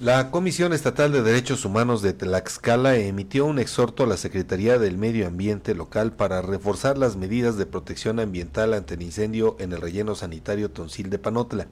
La Comisión Estatal de Derechos Humanos de Tlaxcala emitió un exhorto a la Secretaría del Medio Ambiente local para reforzar las medidas de protección ambiental ante el incendio en el relleno sanitario Tonsil de Panotla.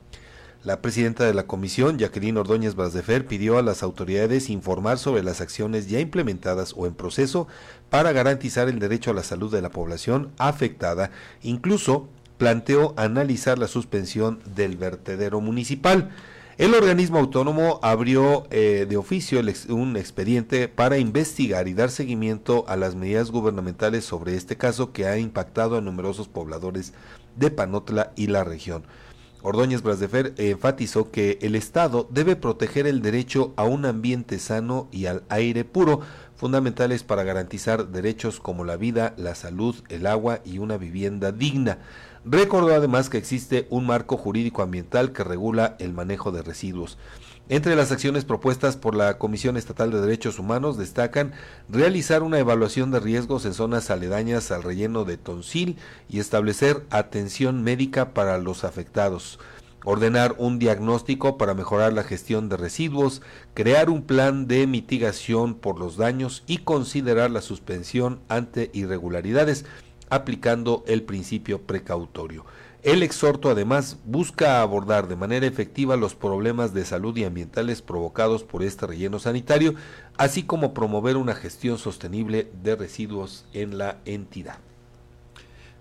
La presidenta de la comisión, Jacqueline Ordóñez Basdefer, pidió a las autoridades informar sobre las acciones ya implementadas o en proceso para garantizar el derecho a la salud de la población afectada. Incluso planteó analizar la suspensión del vertedero municipal. El organismo autónomo abrió eh, de oficio un expediente para investigar y dar seguimiento a las medidas gubernamentales sobre este caso que ha impactado a numerosos pobladores de Panotla y la región. Ordóñez Brasdefer enfatizó que el Estado debe proteger el derecho a un ambiente sano y al aire puro, fundamentales para garantizar derechos como la vida, la salud, el agua y una vivienda digna. Recordó además que existe un marco jurídico ambiental que regula el manejo de residuos. Entre las acciones propuestas por la Comisión Estatal de Derechos Humanos destacan realizar una evaluación de riesgos en zonas aledañas al relleno de Tonsil y establecer atención médica para los afectados, ordenar un diagnóstico para mejorar la gestión de residuos, crear un plan de mitigación por los daños y considerar la suspensión ante irregularidades aplicando el principio precautorio. El exhorto además busca abordar de manera efectiva los problemas de salud y ambientales provocados por este relleno sanitario, así como promover una gestión sostenible de residuos en la entidad.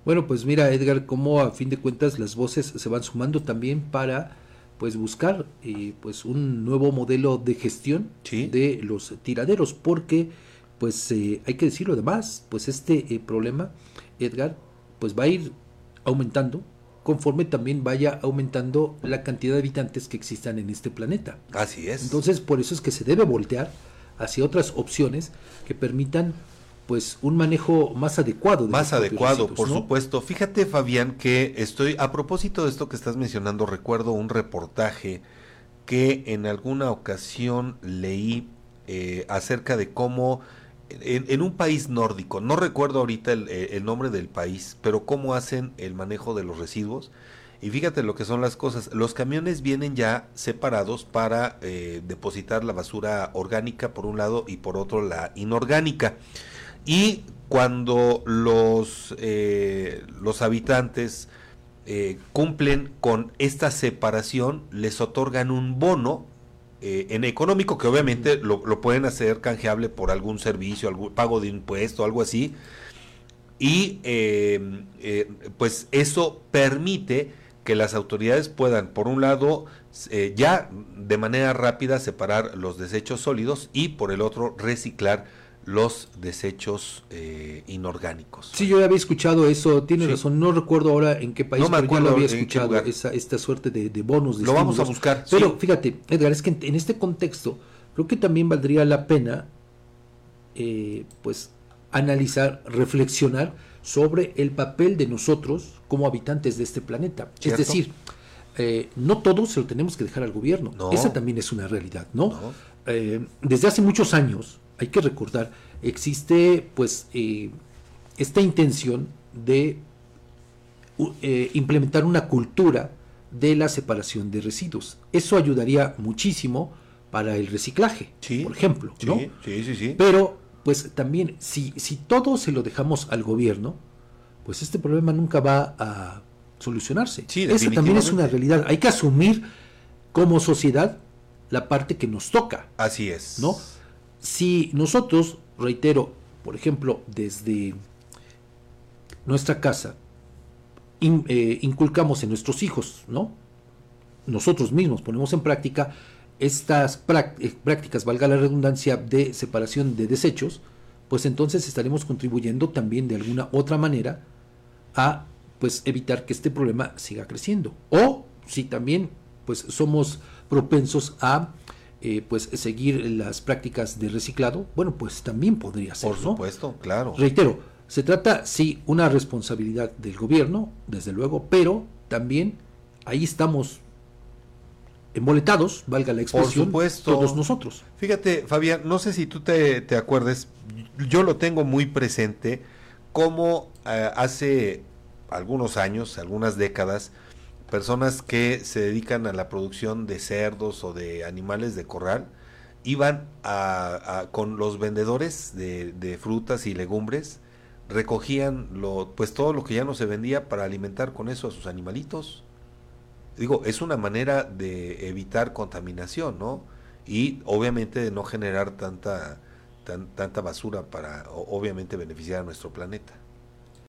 Bueno, pues mira Edgar, cómo a fin de cuentas las voces se van sumando también para pues buscar eh, pues un nuevo modelo de gestión de los tiraderos, porque pues eh, hay que decirlo además, pues este eh, problema Edgar, pues va a ir aumentando conforme también vaya aumentando la cantidad de habitantes que existan en este planeta. Así es. Entonces, por eso es que se debe voltear hacia otras opciones que permitan pues un manejo más adecuado. más adecuado, por supuesto. Fíjate, Fabián, que estoy, a propósito de esto que estás mencionando, recuerdo un reportaje que en alguna ocasión leí eh, acerca de cómo en, un país nórdico, no recuerdo ahorita eh, el, nombre del país, pero cómo hacen el manejo de los residuos. Y fíjate lo que son las cosas. Los camiones vienen ya separados para eh, depositar la basura orgánica por un lado y por otro la inorgánica. Y cuando los, eh, los habitantes cumplen con esta separación, les otorgan un bono eh, en económico, que obviamente lo, pueden hacer canjeable por algún servicio, algún pago de impuesto, algo así. Y eh, eh, pues eso permite que las autoridades puedan, por un lado, ya de manera rápida separar los desechos sólidos y por el otro reciclar los desechos eh, inorgánicos. Sí, yo había escuchado eso, tiene razón, no recuerdo ahora en qué país, no me pero lo había escuchado, esa, esta suerte de, bonos. De lo vamos a buscar. Pero fíjate, Edgar, es que en, este contexto creo que también valdría la pena eh, pues analizar, reflexionar sobre el papel de nosotros como habitantes de este planeta. Es decir, eh, no todo se lo tenemos que dejar al gobierno. Esa también es una realidad, ¿no? desde hace muchos años, hay que recordar, existe pues eh, esta intención de eh, implementar una cultura de la separación de residuos. Eso ayudaría muchísimo para el reciclaje, por ejemplo. ¿no? Sí, sí, sí, Pero, pues también, si, si todo se lo dejamos al gobierno, pues este problema nunca va a solucionarse. Esa también es una realidad. Hay que asumir como sociedad la parte que nos toca. Así es. ¿No? Si nosotros, reitero, por ejemplo, desde nuestra casa, eh, inculcamos en nuestros hijos, ¿no? Nosotros mismos ponemos en práctica estas eh, prácticas, valga la redundancia, de separación de desechos, pues entonces estaremos contribuyendo también de alguna otra manera a pues evitar que este problema siga creciendo. O si también pues somos propensos a eh, pues seguir las prácticas de reciclado, bueno, pues también podría ser. Por supuesto, claro. Reitero, se trata, sí, una responsabilidad del gobierno, desde luego, pero también ahí estamos emboletados, valga la expresión, Por supuesto. todos nosotros. Fíjate, Fabián, no sé si tú te, te acuerdes, yo lo tengo muy presente, como eh, hace algunos años, algunas décadas, personas que se dedican a la producción de cerdos o de animales de corral, iban a, con los vendedores de, de, frutas y legumbres, recogían lo, pues todo lo que ya no se vendía para alimentar con eso a sus animalitos. Digo, es una manera de evitar contaminación, ¿no? Y obviamente de no generar tanta, tanta basura para obviamente beneficiar a nuestro planeta.